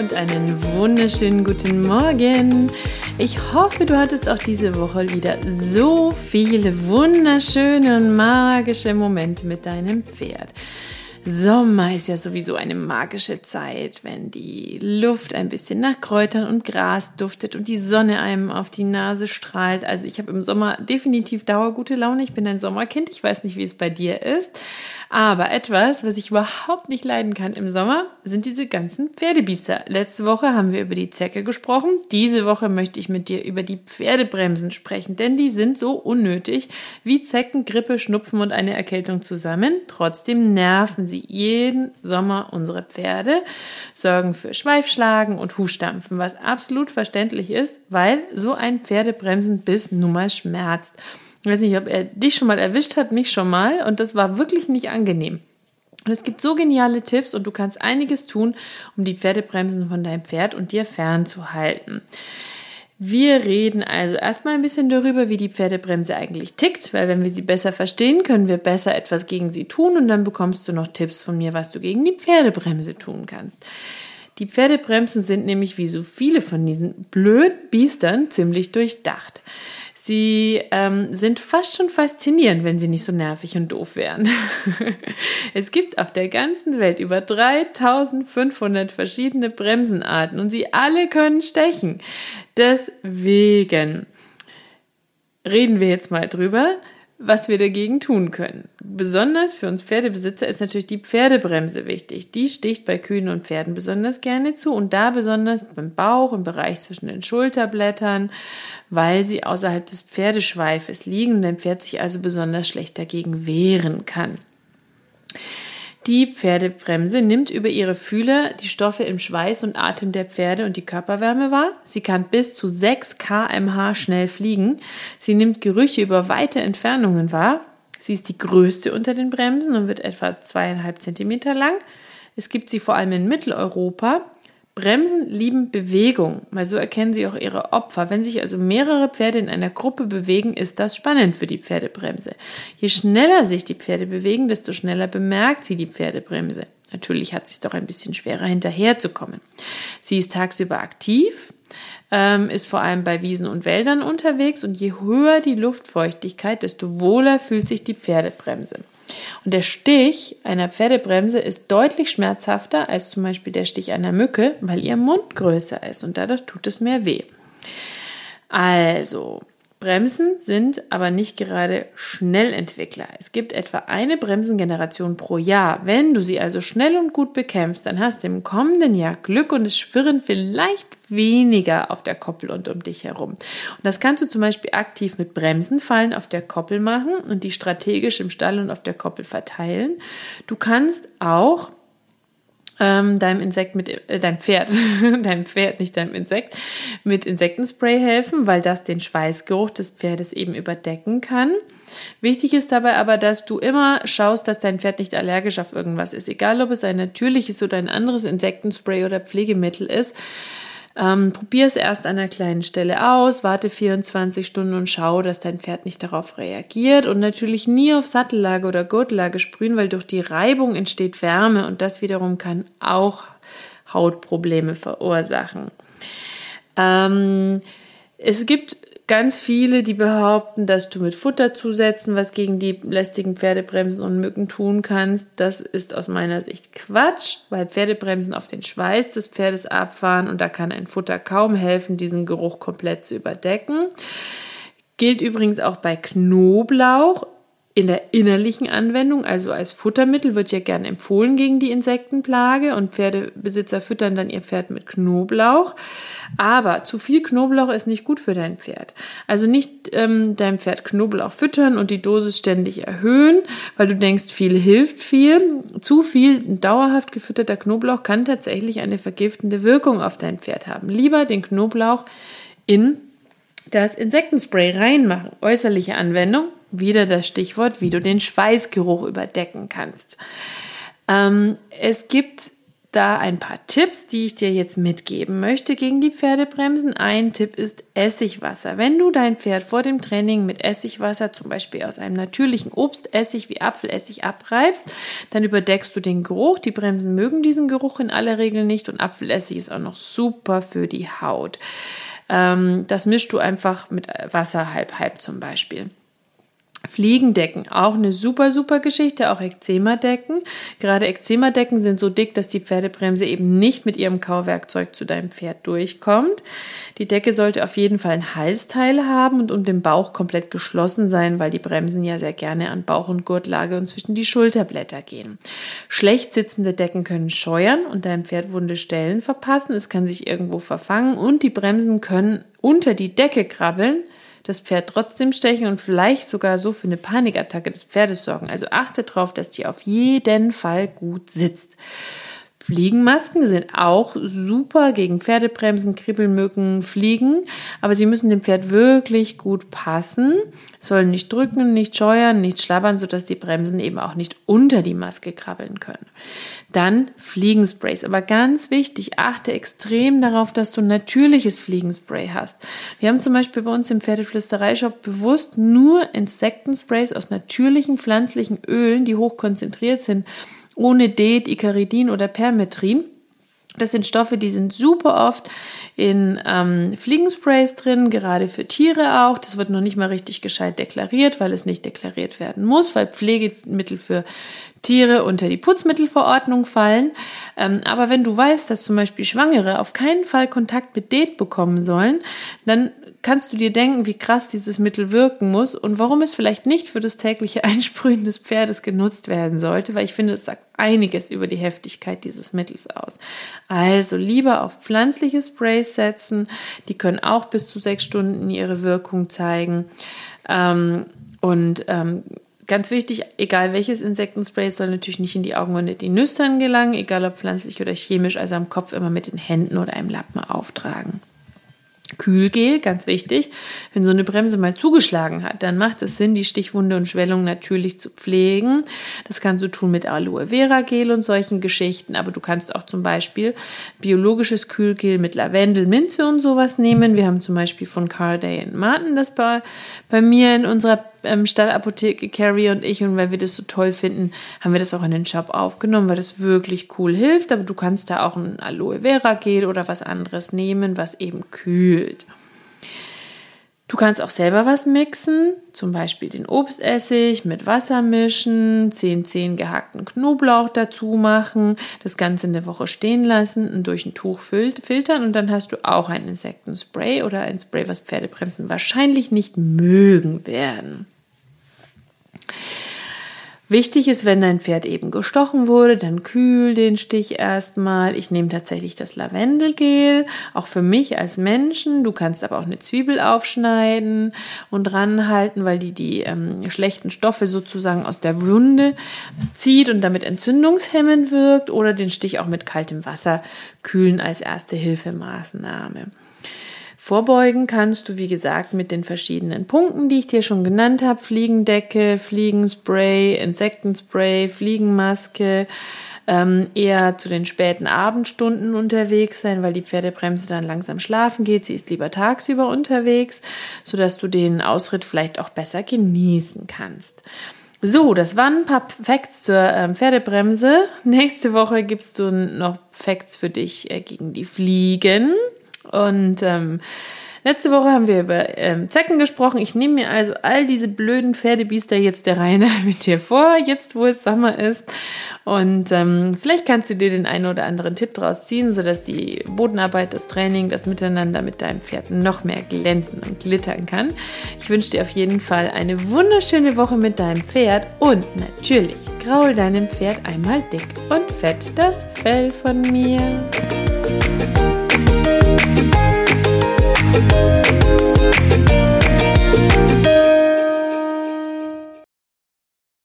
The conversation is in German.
und einen wunderschönen guten Morgen. Ich hoffe, du hattest auch diese Woche wieder so viele wunderschöne und magische Momente mit deinem Pferd. Sommer ist ja sowieso eine magische Zeit, wenn die Luft ein bisschen nach Kräutern und Gras duftet und die Sonne einem auf die Nase strahlt. Also ich habe im Sommer definitiv dauergute Laune. Ich bin ein Sommerkind. Ich weiß nicht, wie es bei dir ist. Aber etwas, was ich überhaupt nicht leiden kann im Sommer, sind diese ganzen Pferdebiester. Letzte Woche haben wir über die Zecke gesprochen. Diese Woche möchte ich mit dir über die Pferdebremsen sprechen, denn die sind so unnötig wie Zecken, Grippe, Schnupfen und eine Erkältung zusammen. Trotzdem nerven sie jeden Sommer unsere Pferde, sorgen für Schweifschlagen und Hufstampfen, was absolut verständlich ist, weil so ein Pferdebremsenbiss nun mal schmerzt. Ich weiß nicht, ob er dich schon mal erwischt hat, mich schon mal. Und das war wirklich nicht angenehm. Und es gibt so geniale Tipps und du kannst einiges tun, um die Pferdebremsen von deinem Pferd und dir fernzuhalten. Wir reden also erstmal ein bisschen darüber, wie die Pferdebremse eigentlich tickt, weil wenn wir sie besser verstehen, können wir besser etwas gegen sie tun und dann bekommst du noch Tipps von mir, was du gegen die Pferdebremse tun kannst. Die Pferdebremsen sind nämlich wie so viele von diesen blöden Biestern ziemlich durchdacht. Sie ähm, sind fast schon faszinierend, wenn sie nicht so nervig und doof wären. es gibt auf der ganzen Welt über 3500 verschiedene Bremsenarten und sie alle können stechen. Deswegen reden wir jetzt mal drüber, was wir dagegen tun können. Besonders für uns Pferdebesitzer ist natürlich die Pferdebremse wichtig. Die sticht bei Kühen und Pferden besonders gerne zu und da besonders beim Bauch, im Bereich zwischen den Schulterblättern, weil sie außerhalb des Pferdeschweifes liegen und ein Pferd sich also besonders schlecht dagegen wehren kann. Die Pferdebremse nimmt über ihre Fühler die Stoffe im Schweiß und Atem der Pferde und die Körperwärme wahr. Sie kann bis zu 6 kmh schnell fliegen. Sie nimmt Gerüche über weite Entfernungen wahr. Sie ist die größte unter den Bremsen und wird etwa zweieinhalb Zentimeter lang. Es gibt sie vor allem in Mitteleuropa Bremsen lieben Bewegung, weil so erkennen sie auch ihre Opfer. Wenn sich also mehrere Pferde in einer Gruppe bewegen, ist das spannend für die Pferdebremse. Je schneller sich die Pferde bewegen, desto schneller bemerkt sie die Pferdebremse. Natürlich hat sie es doch ein bisschen schwerer hinterherzukommen. Sie ist tagsüber aktiv, ähm, ist vor allem bei Wiesen und Wäldern unterwegs und je höher die Luftfeuchtigkeit, desto wohler fühlt sich die Pferdebremse. Und der Stich einer Pferdebremse ist deutlich schmerzhafter als zum Beispiel der Stich einer Mücke, weil ihr Mund größer ist und dadurch tut es mehr weh. Also, Bremsen sind aber nicht gerade Schnellentwickler. Es gibt etwa eine Bremsengeneration pro Jahr. Wenn du sie also schnell und gut bekämpfst, dann hast du im kommenden Jahr Glück und es schwirren vielleicht weniger auf der Koppel und um dich herum. Und das kannst du zum Beispiel aktiv mit Bremsenfallen auf der Koppel machen und die strategisch im Stall und auf der Koppel verteilen. Du kannst auch ähm, deinem Insekt mit, äh, deinem Pferd, deinem Pferd, nicht deinem Insekt, mit Insektenspray helfen, weil das den Schweißgeruch des Pferdes eben überdecken kann. Wichtig ist dabei aber, dass du immer schaust, dass dein Pferd nicht allergisch auf irgendwas ist. Egal, ob es ein natürliches oder ein anderes Insektenspray oder Pflegemittel ist. Ähm, Probier es erst an einer kleinen Stelle aus, warte 24 Stunden und schau, dass dein Pferd nicht darauf reagiert. Und natürlich nie auf Sattellage oder Gurtellage sprühen, weil durch die Reibung entsteht Wärme und das wiederum kann auch Hautprobleme verursachen. Ähm, es gibt ganz viele, die behaupten, dass du mit Futter zusetzen was gegen die lästigen Pferdebremsen und Mücken tun kannst. Das ist aus meiner Sicht Quatsch, weil Pferdebremsen auf den Schweiß des Pferdes abfahren und da kann ein Futter kaum helfen, diesen Geruch komplett zu überdecken. Gilt übrigens auch bei Knoblauch in der innerlichen Anwendung, also als Futtermittel, wird ja gern empfohlen gegen die Insektenplage und Pferdebesitzer füttern dann ihr Pferd mit Knoblauch. Aber zu viel Knoblauch ist nicht gut für dein Pferd. Also nicht ähm, deinem Pferd Knoblauch füttern und die Dosis ständig erhöhen, weil du denkst, viel hilft viel. Zu viel dauerhaft gefütterter Knoblauch kann tatsächlich eine vergiftende Wirkung auf dein Pferd haben. Lieber den Knoblauch in das Insektenspray reinmachen. Äußerliche Anwendung, wieder das Stichwort, wie du den Schweißgeruch überdecken kannst. Ähm, es gibt da ein paar Tipps, die ich dir jetzt mitgeben möchte gegen die Pferdebremsen. Ein Tipp ist Essigwasser. Wenn du dein Pferd vor dem Training mit Essigwasser, zum Beispiel aus einem natürlichen Obstessig wie Apfelessig abreibst, dann überdeckst du den Geruch. Die Bremsen mögen diesen Geruch in aller Regel nicht und Apfelessig ist auch noch super für die Haut. Ähm, das mischst du einfach mit Wasser halb halb zum Beispiel. Fliegendecken, auch eine super, super Geschichte, auch Ekzemadecken. Gerade Ekzemadecken sind so dick, dass die Pferdebremse eben nicht mit ihrem Kauwerkzeug zu deinem Pferd durchkommt. Die Decke sollte auf jeden Fall ein Halsteil haben und um den Bauch komplett geschlossen sein, weil die Bremsen ja sehr gerne an Bauch- und Gurtlage und zwischen die Schulterblätter gehen. Schlecht sitzende Decken können scheuern und deinem Pferd wunde Stellen verpassen. Es kann sich irgendwo verfangen und die Bremsen können unter die Decke krabbeln das Pferd trotzdem stechen und vielleicht sogar so für eine Panikattacke des Pferdes sorgen. Also achte darauf, dass die auf jeden Fall gut sitzt. Fliegenmasken sind auch super gegen Pferdebremsen, Kribbelmücken, Fliegen, aber sie müssen dem Pferd wirklich gut passen, sollen nicht drücken, nicht scheuern, nicht schlabbern, sodass die Bremsen eben auch nicht unter die Maske krabbeln können. Dann Fliegensprays. Aber ganz wichtig, achte extrem darauf, dass du natürliches Fliegenspray hast. Wir haben zum Beispiel bei uns im Pferdeflüstereishop bewusst nur Insektensprays aus natürlichen pflanzlichen Ölen, die hoch konzentriert sind, ohne Det, Icaridin oder Permetrin. Das sind Stoffe, die sind super oft in ähm, Fliegensprays drin, gerade für Tiere auch. Das wird noch nicht mal richtig gescheit deklariert, weil es nicht deklariert werden muss, weil Pflegemittel für Tiere unter die Putzmittelverordnung fallen. Ähm, aber wenn du weißt, dass zum Beispiel Schwangere auf keinen Fall Kontakt mit Det bekommen sollen, dann kannst du dir denken, wie krass dieses Mittel wirken muss und warum es vielleicht nicht für das tägliche Einsprühen des Pferdes genutzt werden sollte, weil ich finde, es sagt einiges über die Heftigkeit dieses Mittels aus. Also lieber auf pflanzliche Sprays setzen, die können auch bis zu sechs Stunden ihre Wirkung zeigen. Ähm, und ähm, Ganz wichtig, egal welches Insektenspray, soll natürlich nicht in die Augen oder die Nüstern gelangen, egal ob pflanzlich oder chemisch, also am Kopf immer mit den Händen oder einem Lappen auftragen. Kühlgel, ganz wichtig. Wenn so eine Bremse mal zugeschlagen hat, dann macht es Sinn, die Stichwunde und Schwellung natürlich zu pflegen. Das kannst du tun mit Aloe Vera Gel und solchen Geschichten, aber du kannst auch zum Beispiel biologisches Kühlgel mit Lavendel, Minze und sowas nehmen. Wir haben zum Beispiel von Carday Martin das bei, bei mir in unserer ähm, Stallapotheke, Carrie und ich, und weil wir das so toll finden, haben wir das auch in den Shop aufgenommen, weil das wirklich cool hilft. Aber du kannst da auch ein Aloe Vera Gel oder was anderes nehmen, was eben kühlt. Du kannst auch selber was mixen, zum Beispiel den Obstessig mit Wasser mischen, 10 10 gehackten Knoblauch dazu machen, das Ganze eine Woche stehen lassen und durch ein Tuch filtern und dann hast du auch ein Insektenspray oder ein Spray, was Pferdebremsen wahrscheinlich nicht mögen werden. Wichtig ist, wenn dein Pferd eben gestochen wurde, dann kühl den Stich erstmal. Ich nehme tatsächlich das Lavendelgel, auch für mich als Menschen. Du kannst aber auch eine Zwiebel aufschneiden und ranhalten, weil die die ähm, schlechten Stoffe sozusagen aus der Wunde zieht und damit entzündungshemmend wirkt oder den Stich auch mit kaltem Wasser kühlen als erste Hilfemaßnahme. Vorbeugen kannst du, wie gesagt, mit den verschiedenen Punkten, die ich dir schon genannt habe. Fliegendecke, Fliegenspray, Insektenspray, Fliegenmaske. Ähm, eher zu den späten Abendstunden unterwegs sein, weil die Pferdebremse dann langsam schlafen geht. Sie ist lieber tagsüber unterwegs, sodass du den Ausritt vielleicht auch besser genießen kannst. So, das waren ein paar Facts zur ähm, Pferdebremse. Nächste Woche gibst du noch Facts für dich äh, gegen die Fliegen. Und ähm, Letzte Woche haben wir über ähm, Zecken gesprochen. Ich nehme mir also all diese blöden Pferdebiester jetzt der Reihe mit dir vor, jetzt wo es Sommer ist. Und ähm, vielleicht kannst du dir den einen oder anderen Tipp draus ziehen, sodass die Bodenarbeit, das Training, das Miteinander mit deinem Pferd noch mehr glänzen und glittern kann. Ich wünsche dir auf jeden Fall eine wunderschöne Woche mit deinem Pferd und natürlich graul deinem Pferd einmal dick und fett das Fell von mir. Thank you.